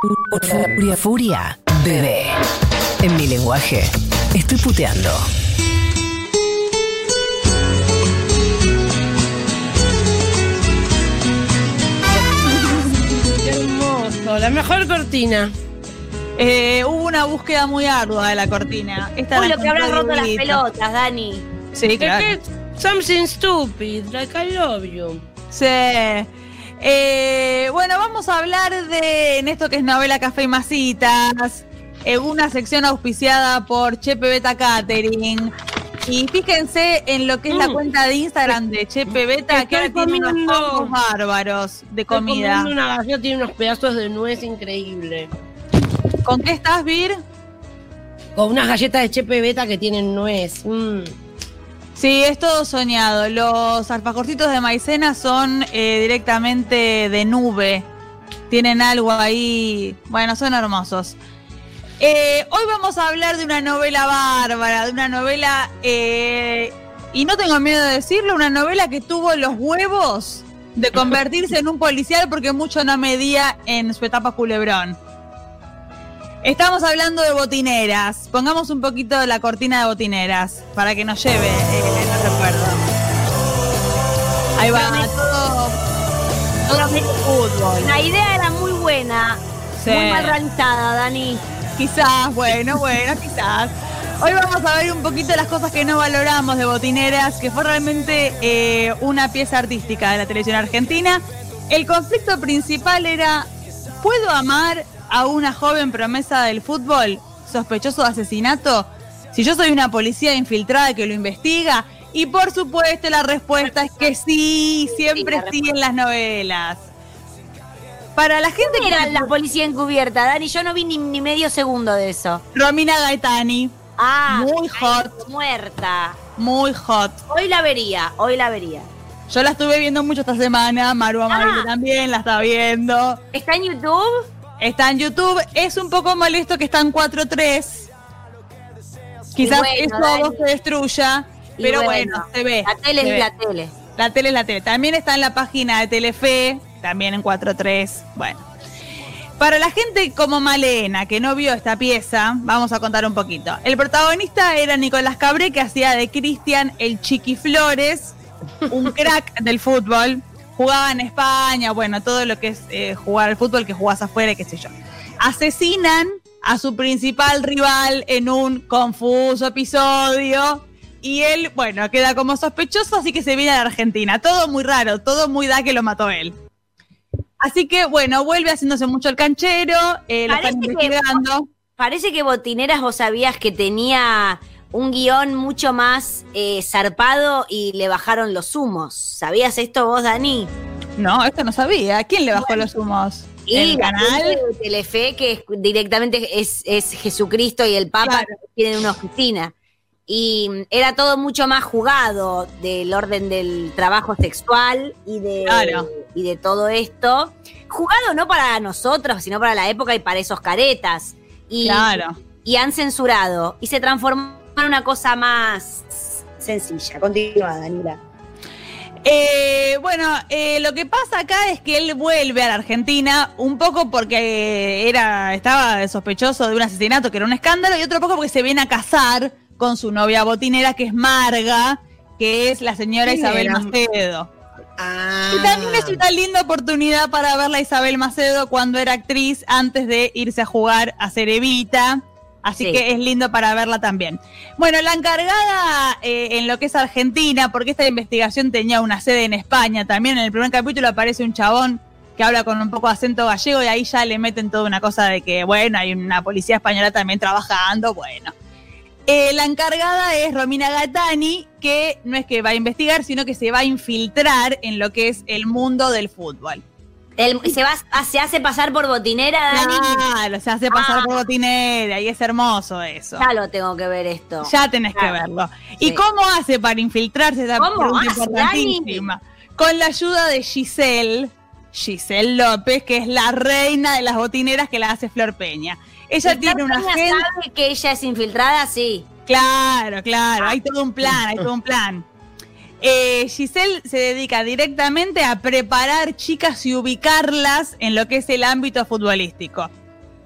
Furia, furia, bebé. En mi lenguaje, estoy puteando. Qué hermoso, la mejor cortina. Eh, hubo una búsqueda muy ardua de la cortina. Esta Uy, lo que encontré roto las pelotas, Dani. Sí, claro. Something stupid, like I love you. Sí. Eh, bueno, vamos a hablar de en esto que es novela Café y Masitas, en una sección auspiciada por Chepe Beta Catering. Y fíjense en lo que es la Mm. cuenta de Instagram de Chepe Beta, que ahora tiene unos combos bárbaros de comida. Una galleta tiene unos pedazos de nuez increíble. ¿Con qué estás, Vir? Con unas galletas de chepe beta que tienen nuez. Mm. Sí, es todo soñado. Los alfajorcitos de maicena son eh, directamente de nube. Tienen algo ahí. Bueno, son hermosos. Eh, hoy vamos a hablar de una novela bárbara, de una novela, eh, y no tengo miedo de decirlo, una novela que tuvo los huevos de convertirse en un policial porque mucho no medía en su etapa culebrón. Estamos hablando de botineras. Pongamos un poquito de la cortina de botineras para que nos lleve eh, el recuerdo. Ahí va, todo, todo medio fútbol. La idea era muy buena. Sí. Muy mal realizada, Dani. Quizás, bueno, bueno, quizás. Hoy vamos a ver un poquito las cosas que no valoramos de Botineras, que fue realmente eh, una pieza artística de la televisión argentina. El conflicto principal era, ¿puedo amar a una joven promesa del fútbol sospechoso de asesinato si yo soy una policía infiltrada que lo investiga? Y por supuesto la respuesta es que sí, siempre Sí, la sí en las novelas. Para la gente ¿Quién que era la policía encubierta, Dani? Yo no vi ni, ni medio segundo de eso. Romina Gaetani, Ah, Muy hot. Muerta. muy hot. Hoy la vería, hoy la vería. Yo la estuve viendo mucho esta semana, Maru Amabile Ah. también la está viendo. ¿Está en YouTube? Está en YouTube, es un poco molesto que está en 4.3. Quizás bueno, eso Dani. te destruya, Y pero bueno, bueno, se ve. La tele se es ve. la tele. La tele es la tele. También está en la página de Telefe, también en 4.3. Bueno. Para la gente como Malena, que no vio esta pieza, vamos a contar un poquito. El protagonista era Nicolás Cabré, que hacía de Cristian el Chiqui Flores, un crack del fútbol. Jugaba en España, bueno, todo lo que es eh, jugar al fútbol, que jugás afuera, y qué sé yo. Asesinan a su principal rival en un confuso episodio. Y él, bueno, queda como sospechoso, así que se viene a la Argentina. Todo muy raro, todo muy da que lo mató él. Así que, bueno, vuelve haciéndose mucho el canchero, eh, lo están Parece que- investigando. Parece que Botineras vos sabías que tenía un guion mucho más eh, zarpado y le bajaron los humos. ¿Sabías esto vos, Dani? No, esto no sabía. ¿Quién le bajó los humos? Y ¿El canal? de Telefe, que es- directamente es, es Jesucristo y el Papa Claro. que tienen una oficina. Y mm, era todo mucho más jugado del orden del trabajo sexual y de, Claro. y de todo esto. Jugado no para nosotros, sino para la época y para esos caretas. Y, Claro. y han censurado y se transformó una cosa más sencilla. Continúa, Danila. Eh, bueno, eh, lo que pasa acá es que él vuelve a la Argentina un poco porque era estaba sospechoso de un asesinato que era un escándalo y otro poco porque se viene a casar con su novia botinera que es Marga, que es la señora ¿Quién Isabel era? Macedo. Ah. Y también es una linda oportunidad para verla a Isabel Macedo cuando era actriz antes de irse a jugar a ser Evita. Así Sí. que es lindo para verla también. Bueno, la encargada eh, en lo que es Argentina, porque esta investigación tenía una sede en España también, en el primer capítulo aparece un chabón que habla con un poco de acento gallego y ahí ya le meten toda una cosa de que, bueno, hay una policía española también trabajando, bueno. Eh, la encargada es Romina Gatani, que no es que va a investigar, sino que se va a infiltrar en lo que es el mundo del fútbol. El- se, va, ah, se hace pasar por botinera, Dani. Claro, se hace pasar Ah. por botinera y es hermoso eso. Ya lo tengo que ver esto. Ya tenés que verlo. ¿Y cómo hace para infiltrarse? Esa ¿Cómo pregunta hace, importantísima. Con la ayuda de Giselle, Giselle López, que es la reina de las botineras que la hace Flor Peña. Ella ¿Y tiene una sabe que ella es infiltrada? Sí. Claro, claro, hay todo un plan, hay todo un plan. Eh, Giselle se dedica directamente a preparar chicas y ubicarlas en lo que es el ámbito futbolístico.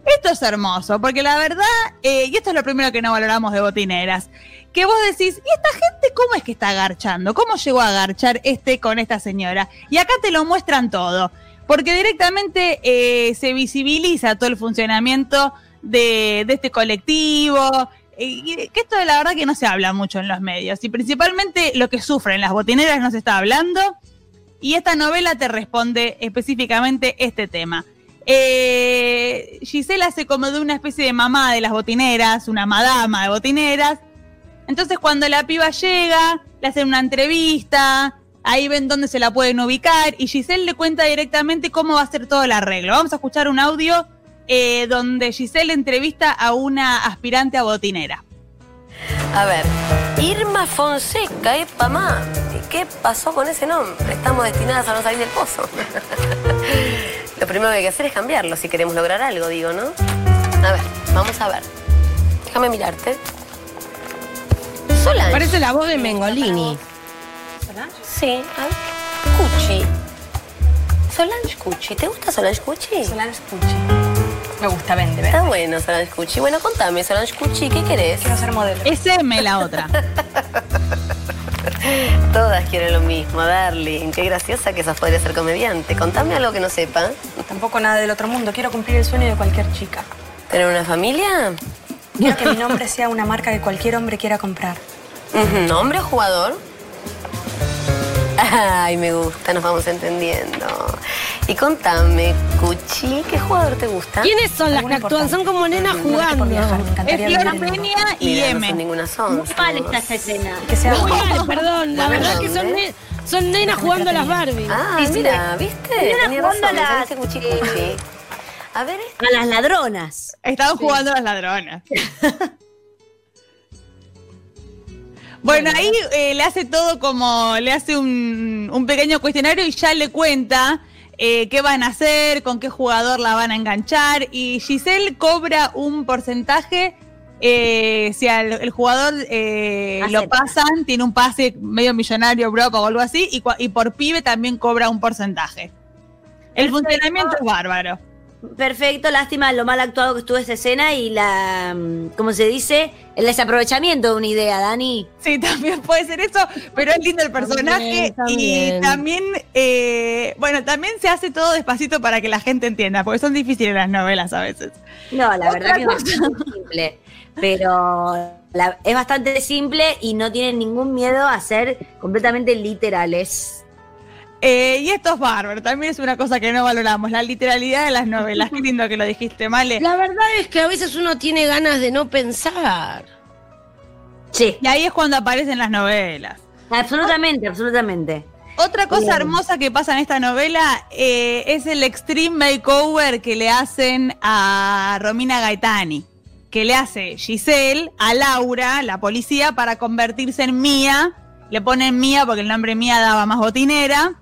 Esto es hermoso, porque la verdad, eh, y esto es lo primero que no valoramos de botineras, que vos decís, ¿y esta gente cómo es que está agarchando? ¿Cómo llegó a agarchar este con esta señora? Y acá te lo muestran todo, porque directamente eh, se visibiliza todo el funcionamiento de, de este colectivo, que esto de la verdad que no se habla mucho en los medios, y principalmente lo que sufren las botineras no se está hablando, y esta novela te responde específicamente este tema. Eh, Gisela hace como de una especie de mamá de las botineras, una madama de botineras. Entonces cuando la piba llega, le hacen una entrevista, ahí ven dónde se la pueden ubicar y Giselle le cuenta directamente cómo va a ser todo el arreglo. Vamos a escuchar un audio eh, donde Giselle entrevista a una aspirante a botinera. A ver, Irma Fonseca, ¿eh, mamá? ¿Qué pasó con ese nombre? Estamos destinadas a no salir del pozo. Lo primero que hay que hacer es cambiarlo si queremos lograr algo, digo, ¿no? A ver, vamos a ver. Déjame mirarte. Solange. Parece la voz de Mengolini. Sí, a ver. Cuchi. Solange Cuchi. ¿Te gusta Solange Cuchi? Solange Cucci. Me gusta, vende, Está bueno Solange Cuchi. Bueno, contame, Solange Cuchi, ¿qué querés? Quiero ser modelo. Es M la otra. Todas quieren lo mismo, darling. Qué graciosa que sos podría ser comediante. Contame algo que no sepa. Tampoco nada del otro mundo. Quiero cumplir el sueño de cualquier chica. ¿Tener una familia? Quiero que mi nombre sea una marca que cualquier hombre quiera comprar. Ujú, ¿Hombre o jugador? Ay, me gusta, nos vamos entendiendo. Y contame, Cuchi, ¿qué jugador te gusta? ¿Quiénes son las que actúan? Son como nenas No, no, por viajar, jugando. me Es Flor Peña y Mira, no M. son ninguna son. Muy mal está esta escena. Que sea Muy mal, perdón. La verdad que son, ne- son nenas jugando a las Barbie. Ah, Sí, sí. mira, ¿viste? Tenía jugando a las- saliste Cuchi Cuchi. A ver, este. A las ladronas. Estaban jugando las ladronas. Bueno, ahí eh, le hace todo como, le hace un, un pequeño cuestionario y ya le cuenta eh, qué van a hacer, con qué jugador la van a enganchar. Y Giselle cobra un porcentaje, eh, si al el jugador eh, lo pasan, tiene un pase medio millonario, bro, o algo así, y, por pibe también cobra un porcentaje. El Perfecto. funcionamiento es bárbaro. Perfecto, lástima lo mal actuado que estuvo esa escena y la, mm, ¿cómo se dice? El desaprovechamiento de una idea, Dani. Sí, también puede ser eso, pero es lindo el personaje También, y también. eh, bueno, también se hace todo despacito para que la gente entienda, porque son difíciles las novelas a veces. No, la Otra verdad que es bastante simple. Pero la- es bastante simple y no tienen ningún miedo a ser completamente literales. Eh, y esto es bárbaro, también es una cosa que no valoramos, la literalidad de las novelas. Qué lindo que lo dijiste, Male. La verdad es que a veces uno tiene ganas de no pensar. Sí, Y ahí es cuando aparecen las novelas. absolutamente, absolutamente. Otra cosa Bien. hermosa que pasa en esta novela eh, es el extreme makeover que le hacen a Romina Gaetani, que le hace Giselle a Laura, la policía, para convertirse en Mía. Le ponen Mía porque el nombre Mía daba más botinera.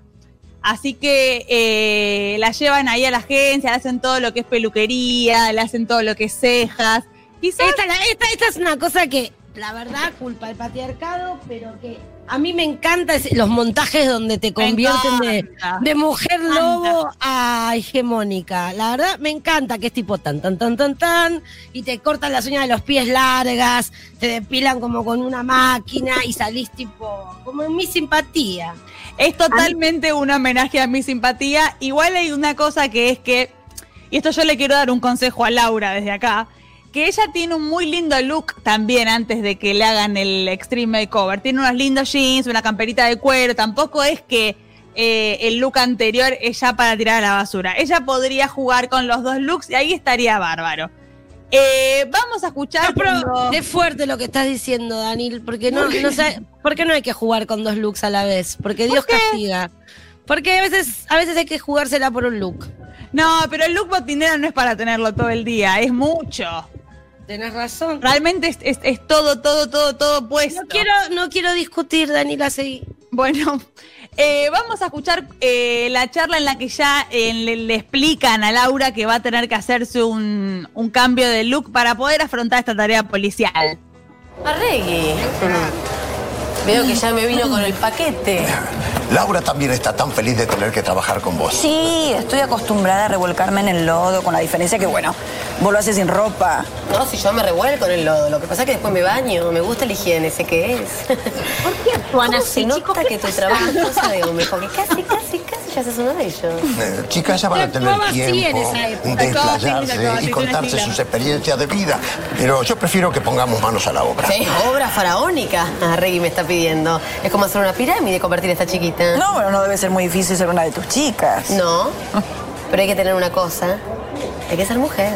Así que eh, la llevan ahí a la agencia, le hacen todo lo que es peluquería, le hacen todo lo que es cejas. Esta, esta, esta es una cosa que, la verdad, culpa del patriarcado, pero que a mí me encanta es los montajes donde te convierten de, mujer lobo a hegemónica. La verdad, me encanta que es tipo tan, tan, tan, tan, tan, y te cortan las uñas de los pies largas, te depilan como con una máquina y salís tipo, como en mi simpatía. Es totalmente un homenaje a mi simpatía. Igual hay una cosa que es que, y esto yo le quiero dar un consejo a Laura desde acá, que ella tiene un muy lindo look también antes de que le hagan el Extreme Makeover. Tiene unos lindos jeans, una camperita de cuero. Tampoco es que eh, el look anterior es ya para tirar a la basura. Ella podría jugar con los dos looks y ahí estaría bárbaro. Eh, vamos a escuchar. Pero cuando- es fuerte lo que estás diciendo, Danil, porque no, no sé, ¿por qué no hay que jugar con dos looks a la vez? Porque Dios castiga. Porque a veces, a veces hay que jugársela por un look. No, pero el look botinera no es para tenerlo todo el día, es mucho. Tenés razón. Realmente es, es- es todo, todo, todo, todo puesto. No quiero, no quiero discutir, Danila, seguí. Bueno, eh, vamos a escuchar eh, la charla en la que ya eh, le, le explican a Laura que va a tener que hacerse un, un cambio de look para poder afrontar esta tarea policial. Arregui. Veo que ya me vino con el paquete. Laura también está tan feliz de tener que trabajar con vos. Sí, estoy acostumbrada a revolcarme en el lodo, con la diferencia que, bueno, Vos lo haces sin ropa. No, si yo me revuelco en el lodo. Lo que pasa es que después me baño. Me gusta la higiene, sé qué es. ¿Por qué actúan ¿Cómo así, se nota chicos? que tu trabajo es cosa de hombre? Porque casi, casi, casi ya sos uno de ellos. Eh, chicas, ya van a tener Actuaba así en tiempo esa época. de explayarse y contarse sus experiencias de vida. Pero yo prefiero que pongamos manos a la obra. Sí, obra faraónica. Ah, Reggie me está pidiendo. Es como hacer una pirámide y convertir a esta chiquita. No, bueno, no debe ser muy difícil ser una de tus chicas. No. Pero hay que tener una cosa. Hay que ser mujer.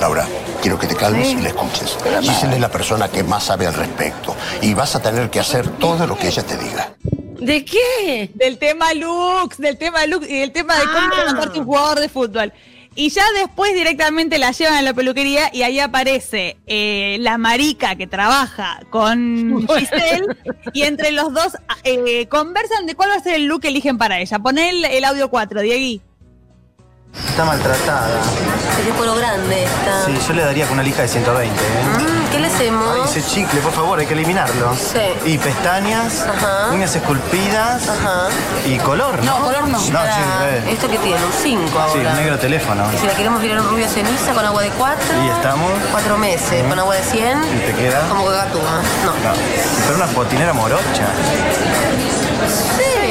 Laura, quiero que te calmes y la escuches. Gisela es la persona que más sabe al respecto. Y vas a tener que hacer todo lo que ella te diga. ¿De qué? Del tema looks, del tema looks y del tema de cómo Ah. levantarte un jugador de fútbol. Y ya después directamente la llevan a la peluquería y ahí aparece eh, la marica que trabaja con Giselle y entre los dos eh, conversan de cuál va a ser el look que eligen para ella. Poné el, el audio 4, Diegui. Está maltratada. Es puro grande esta. Sí, yo le daría con una lija de 120, ¿eh? Mm, ¿Qué le Ay, hacemos? ese chicle, por favor, hay que eliminarlo. Sí. Y pestañas, Ajá. uñas esculpidas Ajá. y color. No, color no. No, sí, Para- eh. ¿Esto que tiene? Un 5 Sí, ahora. un negro teléfono. Y si la queremos virar un rubio ceniza con agua de 4. Y estamos. Cuatro meses. Con agua de 100. ¿Y te queda? Como que gatúa. No. No, pero una botinera morocha. Sí.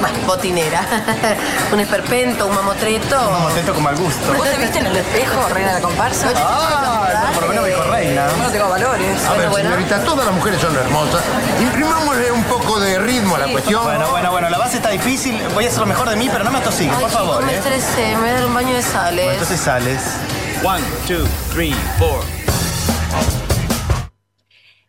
Bah, botinera. un esperpento, un mamotreto. Como atento con mal gusto. ¿Vos te viste en el espejo, reina de la comparsa? Ah, por lo menos dijo reina. No tengo valores. A ver, bueno. señorita, todas las mujeres son hermosas. Imprimámosle un poco de ritmo a la cuestión. Bueno, bueno, bueno, la base está difícil. Voy a hacer lo mejor de mí, pero no me atosigues, Ay, por favor, me ¿eh? estresé. Me voy a dar un baño de sales. Bueno, entonces sales. One, two, three, four.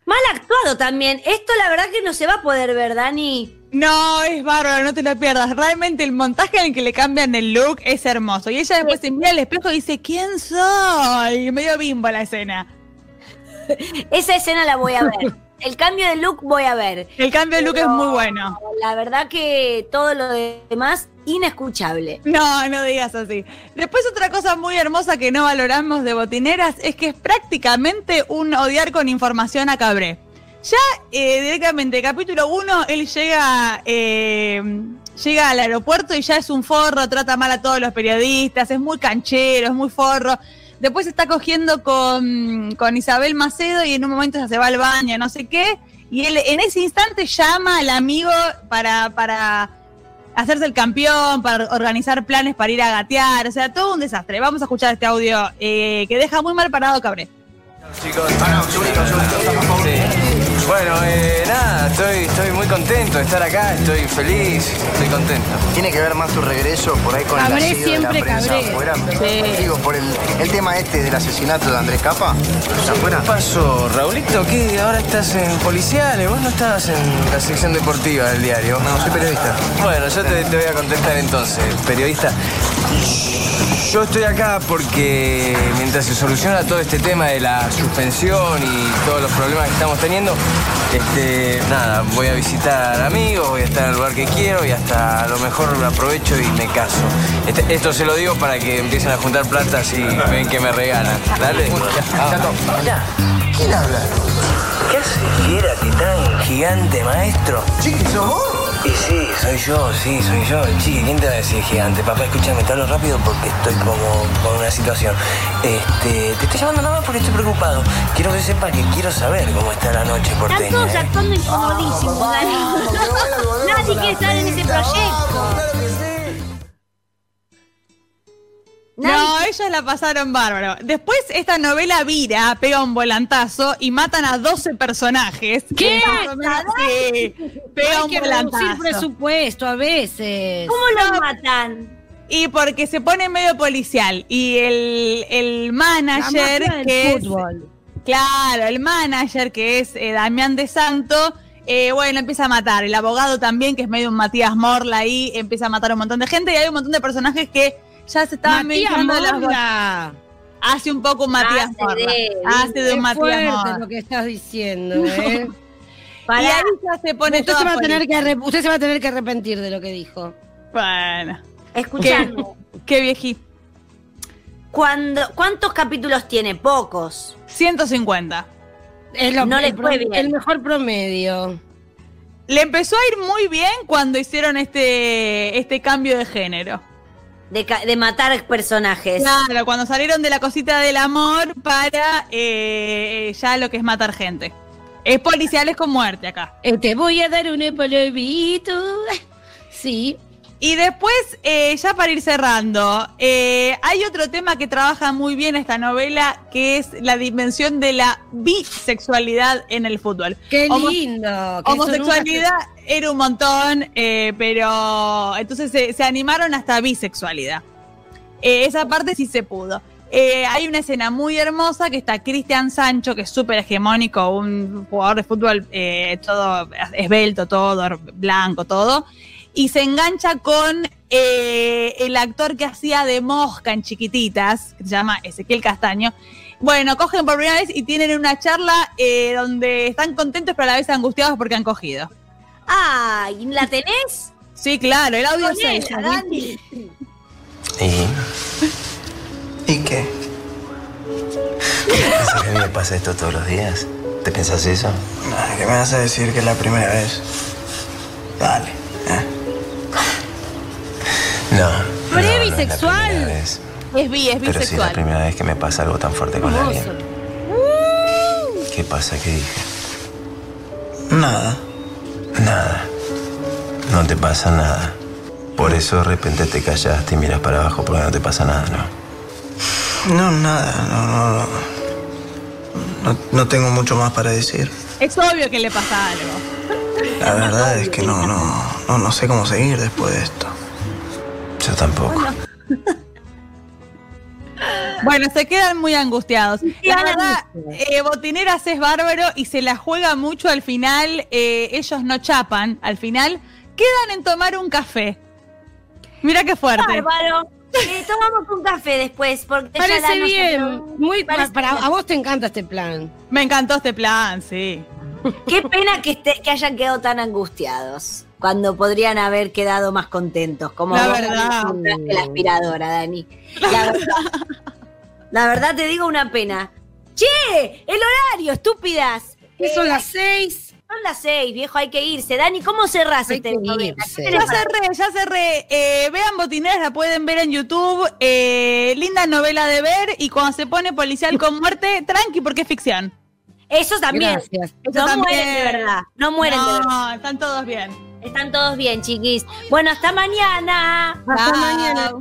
Mal actuado también. Esto la verdad que no se va a poder ver, Dani. No, es bárbaro, no te lo pierdas. Realmente el montaje en el que le cambian el look es hermoso. Y ella después se mira al espejo y dice, ¿quién soy? Medio bimbo la escena. Esa escena la voy a ver. El cambio de look voy a ver. El cambio de look es muy bueno. La verdad que todo lo demás, inescuchable. No, no digas así. Después otra cosa muy hermosa que no valoramos de Botineras es que es prácticamente un odiar con información a Cabré. Ya eh, directamente, capítulo 1, él llega, eh, llega al aeropuerto y ya es un forro, trata mal a todos los periodistas, es muy canchero, es muy forro. Después está cogiendo con, con Isabel Macedo y en un momento ya se va al baño, no sé qué. Y él en ese instante llama al amigo para, para hacerse el campeón, para organizar planes para ir a gatear, o sea, todo un desastre. Vamos a escuchar este audio eh, que deja muy mal parado Cabré. Chicos, Sí. Bueno, eh, nada, estoy, estoy muy contento de estar acá, estoy feliz, estoy contento. ¿Tiene que ver más tu regreso por ahí con Cabré el asedio de la siempre prensa cabré. afuera? Sí. Digo, por el, el tema este del asesinato de Andrés Capa. ¿Afuera? ¿Qué pasó, Raulito? ¿Qué? Ahora estás en policiales, vos no estabas en la sección deportiva del diario. No, soy periodista. Bueno, yo te, te voy a contestar entonces, periodista. Yo estoy acá porque mientras se soluciona todo este tema de la suspensión y todos los problemas que estamos teniendo, este, nada, voy a visitar amigos, voy a estar en el lugar que quiero y hasta a lo mejor aprovecho y me caso. Este- esto se lo digo para que empiecen a juntar plata y ven que me regalan. Dale. Mirá, ¿quién habla? ¿qué hace Fiera que tan gigante, maestro? Chiqui, ¿sos vos? Y sí, soy yo, sí, soy yo. Chiqui, ¿quién te va a decir gigante? Papá, escúchame, te hablo rápido porque estoy como con una situación. Este, te estoy llamando nada más porque estoy preocupado. Quiero que sepas que quiero saber cómo está la noche Están porteña. todos ¿eh? actuando incomodísimos, Dani. Nadie quiere estar en ese proyecto. No, ellos la pasaron bárbaro. Después esta novela vira, pega un volantazo y matan a 12 personajes. ¿Qué? Sí, pega Hay un que reducir volantazo. presupuesto a veces. ¿Cómo lo matan? Y porque se pone medio policial. Y el, el La manager, que es. fútbol. Claro, el manager, que es eh, Damián de Santo, eh, bueno, empieza a matar. El abogado también, que es medio un Matías Morla ahí, empieza a matar a un montón de gente. Y hay un montón de personajes que ya se Matías mezclando las. Hace un poco un Matías Hace Morla. de- Hace de un Matías Morla. lo que estás diciendo, ¿eh? Y Pará. ahí ya se pone usted, se va a tener que usted se va a tener que arrepentir de lo que dijo. Bueno, Escuchame. qué viejito. Cuando, ¿Cuántos capítulos tiene? Pocos. 150. Es lo- No le el, fue bien. el mejor promedio. Le empezó a ir muy bien cuando hicieron este, este cambio de género. De, de matar personajes. Claro, cuando salieron de la cosita del amor para eh, ya lo que es matar gente. Es policiales con muerte acá. Eh, Te voy a dar un polvito. Sí. Y después, eh, ya para ir cerrando, eh, hay otro tema que trabaja muy bien esta novela, que es la dimensión de la bisexualidad en el fútbol. Qué Homo- lindo. que Homosexualidad era un montón, eh, pero entonces se, animaron hasta bisexualidad. Eh, esa parte sí se pudo. Eh, hay una escena muy hermosa que está Cristian Sancho, que es súper hegemónico, un jugador de fútbol todo esbelto, todo blanco, todo, y se engancha con el actor que hacía de mosca en chiquititas, que se llama Ezequiel Castaño. Bueno, cogen por primera vez y tienen una charla donde están contentos pero a la vez angustiados porque han cogido. Ah, ¿y ¿la tenés? Sí, claro, el audio Ponela, 6. Dani. ¿Y? ¿Y qué? ¿Pensás que a mí me pasa esto todos los días? ¿Te pensás eso? Nah, ¿Qué me vas a decir que es la primera vez? Dale. ¿eh? No. Pero no, es bisexual. Es bi, es Pero sí es la bisexual. primera vez que me pasa algo tan fuerte con alguien. ¿Qué pasa? ¿Qué dije? Nada. Nada. No te pasa nada. Por eso de repente te callaste y miras para abajo porque no te pasa nada, ¿no? No, nada. No, no, no. No, no tengo mucho más para decir. Es obvio que le pasa algo. La verdad es que no, no, no, no sé cómo seguir después de esto. Yo tampoco. Bueno, se quedan muy angustiados. La verdad, eh, Botineras es bárbaro y se la juega mucho al final. eh, ellos no chapan al final. Quedan en tomar un café. Mira qué fuerte. Bárbaro. Eh, tomamos un café después, porque ya Parece la bien. Muy, Parece para, bien. a vos te encanta este plan. Me encantó este plan, sí. Qué pena que, esté- que hayan quedado tan angustiados. Cuando podrían haber quedado más contentos. Como La verdad. la aspiradora, Dani. La verdad, la verdad te digo una pena. ¡Che! ¡El horario, estúpidas! Que son Eh, las seis. Son las seis, viejo, hay que irse. Dani, ¿cómo cerrás este. ¿Qué Ya cerré, ya cerré. Eh, vean Botineras, la pueden ver en YouTube. Eh, linda novela de ver. Y cuando se pone policial con muerte, tranqui, porque es ficción. Eso también. Gracias. Eso no también. mueren de verdad. No mueren de verdad. No, están todos bien. Están todos bien, chiquis. Bueno, hasta mañana. Hasta mañana.